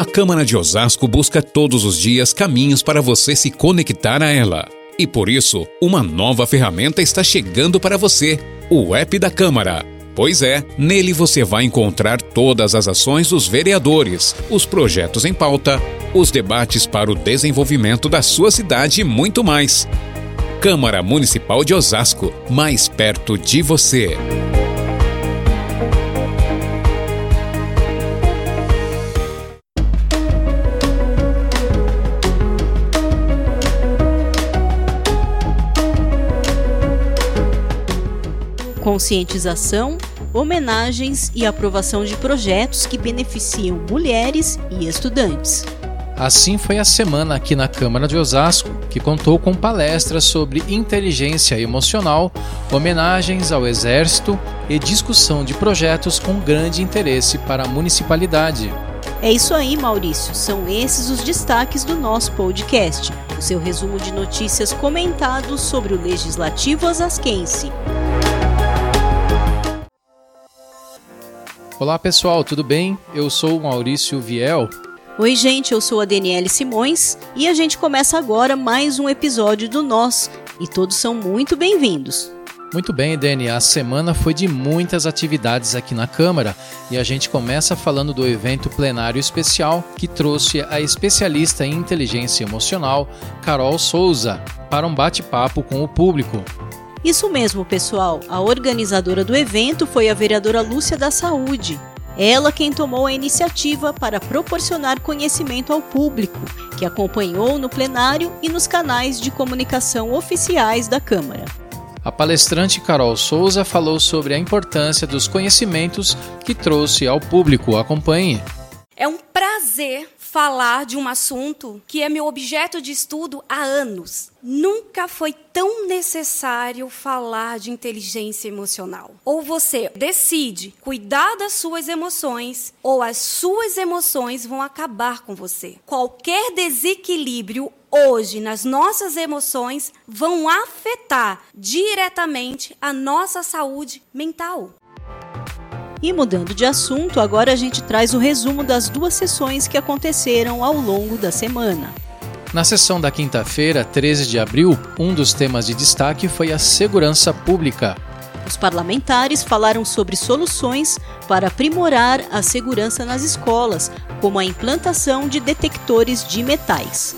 A Câmara de Osasco busca todos os dias caminhos para você se conectar a ela. E por isso, uma nova ferramenta está chegando para você: o app da Câmara. Pois é, nele você vai encontrar todas as ações dos vereadores, os projetos em pauta, os debates para o desenvolvimento da sua cidade e muito mais. Câmara Municipal de Osasco, mais perto de você. Conscientização, homenagens e aprovação de projetos que beneficiam mulheres e estudantes. Assim foi a semana aqui na Câmara de Osasco, que contou com palestras sobre inteligência emocional, homenagens ao Exército e discussão de projetos com grande interesse para a municipalidade. É isso aí, Maurício. São esses os destaques do nosso podcast, o seu resumo de notícias comentados sobre o Legislativo Osasquense. Olá pessoal, tudo bem? Eu sou o Maurício Viel. Oi, gente, eu sou a Daniele Simões e a gente começa agora mais um episódio do Nós e todos são muito bem-vindos. Muito bem, Dani. A semana foi de muitas atividades aqui na Câmara e a gente começa falando do evento plenário especial que trouxe a especialista em inteligência emocional, Carol Souza, para um bate-papo com o público. Isso mesmo, pessoal. A organizadora do evento foi a vereadora Lúcia da Saúde. Ela quem tomou a iniciativa para proporcionar conhecimento ao público, que acompanhou no plenário e nos canais de comunicação oficiais da Câmara. A palestrante Carol Souza falou sobre a importância dos conhecimentos que trouxe ao público. Acompanhe. É um prazer falar de um assunto que é meu objeto de estudo há anos. Nunca foi tão necessário falar de inteligência emocional. Ou você decide cuidar das suas emoções, ou as suas emoções vão acabar com você. Qualquer desequilíbrio hoje nas nossas emoções vão afetar diretamente a nossa saúde mental. E mudando de assunto, agora a gente traz o resumo das duas sessões que aconteceram ao longo da semana. Na sessão da quinta-feira, 13 de abril, um dos temas de destaque foi a segurança pública. Os parlamentares falaram sobre soluções para aprimorar a segurança nas escolas, como a implantação de detectores de metais.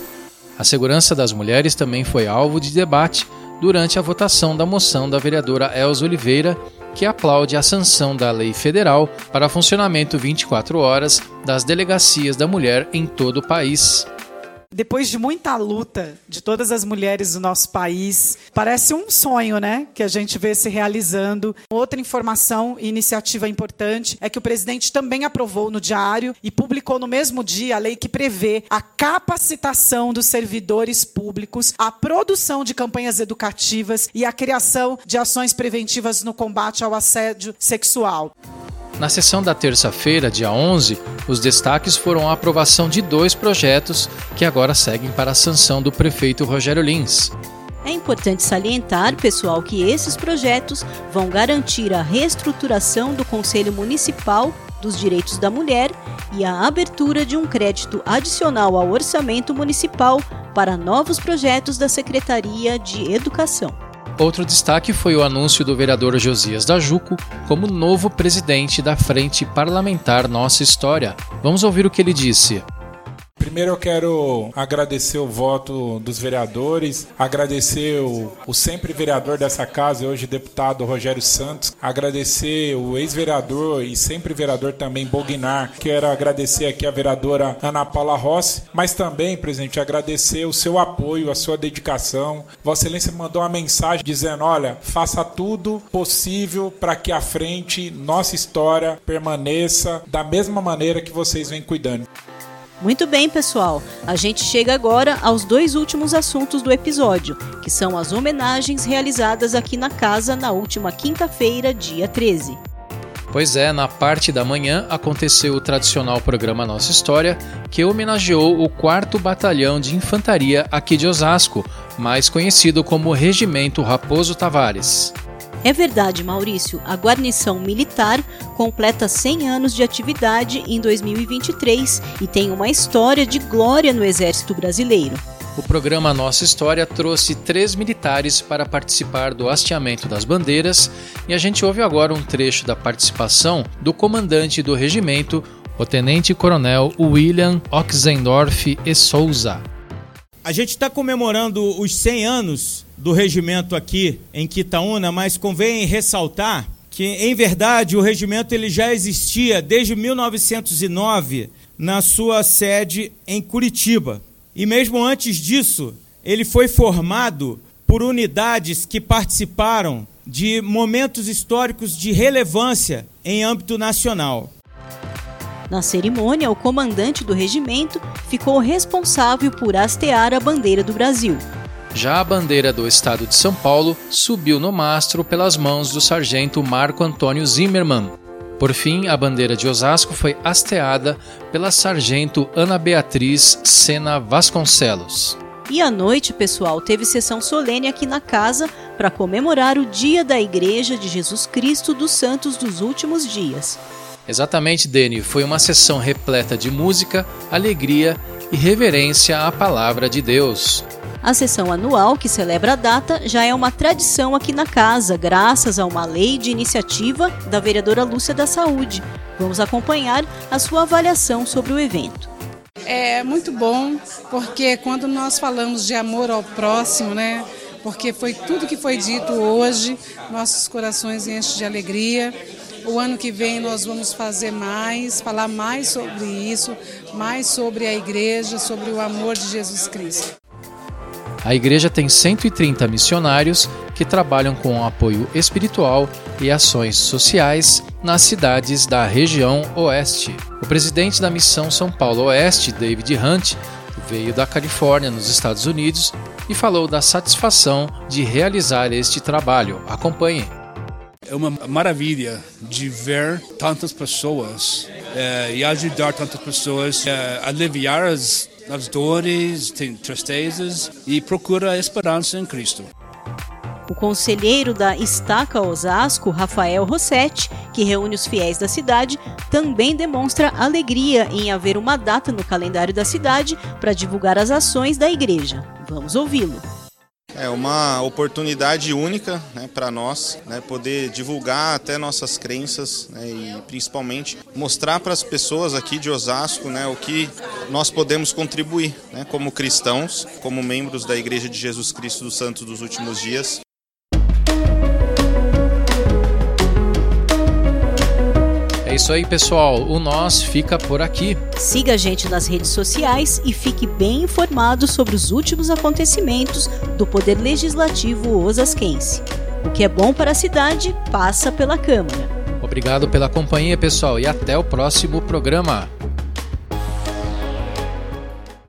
A segurança das mulheres também foi alvo de debate durante a votação da moção da vereadora Elza Oliveira que aplaude a sanção da lei federal para funcionamento 24 horas das delegacias da mulher em todo o país. Depois de muita luta de todas as mulheres do nosso país, parece um sonho, né? Que a gente vê se realizando. Outra informação e iniciativa importante é que o presidente também aprovou no diário e publicou no mesmo dia a lei que prevê a capacitação dos servidores públicos, a produção de campanhas educativas e a criação de ações preventivas no combate ao assédio sexual. Na sessão da terça-feira, dia 11, os destaques foram a aprovação de dois projetos que agora seguem para a sanção do prefeito Rogério Lins. É importante salientar, pessoal, que esses projetos vão garantir a reestruturação do Conselho Municipal dos Direitos da Mulher e a abertura de um crédito adicional ao orçamento municipal para novos projetos da Secretaria de Educação. Outro destaque foi o anúncio do vereador Josias da Juco como novo presidente da Frente Parlamentar Nossa História. Vamos ouvir o que ele disse. Primeiro eu quero agradecer o voto dos vereadores, agradecer o, o sempre vereador dessa casa, hoje deputado Rogério Santos, agradecer o ex-vereador e sempre vereador também Bognar, quero agradecer aqui a vereadora Ana Paula Rossi, mas também, presidente, agradecer o seu apoio, a sua dedicação. Vossa Excelência mandou uma mensagem dizendo: olha, faça tudo possível para que a frente, nossa história, permaneça da mesma maneira que vocês vêm cuidando. Muito bem, pessoal. A gente chega agora aos dois últimos assuntos do episódio, que são as homenagens realizadas aqui na casa na última quinta-feira, dia 13. Pois é, na parte da manhã aconteceu o tradicional programa Nossa História, que homenageou o 4 Batalhão de Infantaria aqui de Osasco, mais conhecido como Regimento Raposo Tavares. É verdade, Maurício, a guarnição militar completa 100 anos de atividade em 2023 e tem uma história de glória no Exército Brasileiro. O programa Nossa História trouxe três militares para participar do hasteamento das bandeiras e a gente ouve agora um trecho da participação do comandante do regimento, o tenente-coronel William Oxendorf e Souza. A gente está comemorando os 100 anos do regimento aqui em Quitaúna, mas convém ressaltar que, em verdade, o regimento ele já existia desde 1909 na sua sede em Curitiba. E mesmo antes disso, ele foi formado por unidades que participaram de momentos históricos de relevância em âmbito nacional. Na cerimônia, o comandante do regimento ficou responsável por hastear a bandeira do Brasil. Já a bandeira do estado de São Paulo subiu no mastro pelas mãos do sargento Marco Antônio Zimmermann, por fim, a bandeira de Osasco foi hasteada pela sargento Ana Beatriz Sena Vasconcelos. E à noite, pessoal, teve sessão solene aqui na casa para comemorar o Dia da Igreja de Jesus Cristo dos Santos dos Últimos Dias. Exatamente, Deni. Foi uma sessão repleta de música, alegria e reverência à palavra de Deus. A sessão anual, que celebra a data, já é uma tradição aqui na casa, graças a uma lei de iniciativa da vereadora Lúcia da Saúde. Vamos acompanhar a sua avaliação sobre o evento. É muito bom, porque quando nós falamos de amor ao próximo, né? Porque foi tudo que foi dito hoje, nossos corações enchem de alegria. O ano que vem nós vamos fazer mais, falar mais sobre isso, mais sobre a igreja, sobre o amor de Jesus Cristo. A igreja tem 130 missionários que trabalham com apoio espiritual e ações sociais nas cidades da região Oeste. O presidente da missão São Paulo Oeste, David Hunt, veio da Califórnia, nos Estados Unidos, e falou da satisfação de realizar este trabalho. Acompanhe. É uma maravilha de ver tantas pessoas é, e ajudar tantas pessoas, é, aliviar as as dores, tristezas e procura a esperança em Cristo. O conselheiro da Estaca Osasco, Rafael Rossetti, que reúne os fiéis da cidade, também demonstra alegria em haver uma data no calendário da cidade para divulgar as ações da igreja. Vamos ouvi-lo. É uma oportunidade única né, para nós né, poder divulgar até nossas crenças né, e principalmente mostrar para as pessoas aqui de Osasco né, o que nós podemos contribuir né, como cristãos, como membros da Igreja de Jesus Cristo dos Santos dos Últimos Dias. É isso aí, pessoal. O Nós fica por aqui. Siga a gente nas redes sociais e fique bem informado sobre os últimos acontecimentos do Poder Legislativo osasquense. O que é bom para a cidade passa pela Câmara. Obrigado pela companhia, pessoal, e até o próximo programa.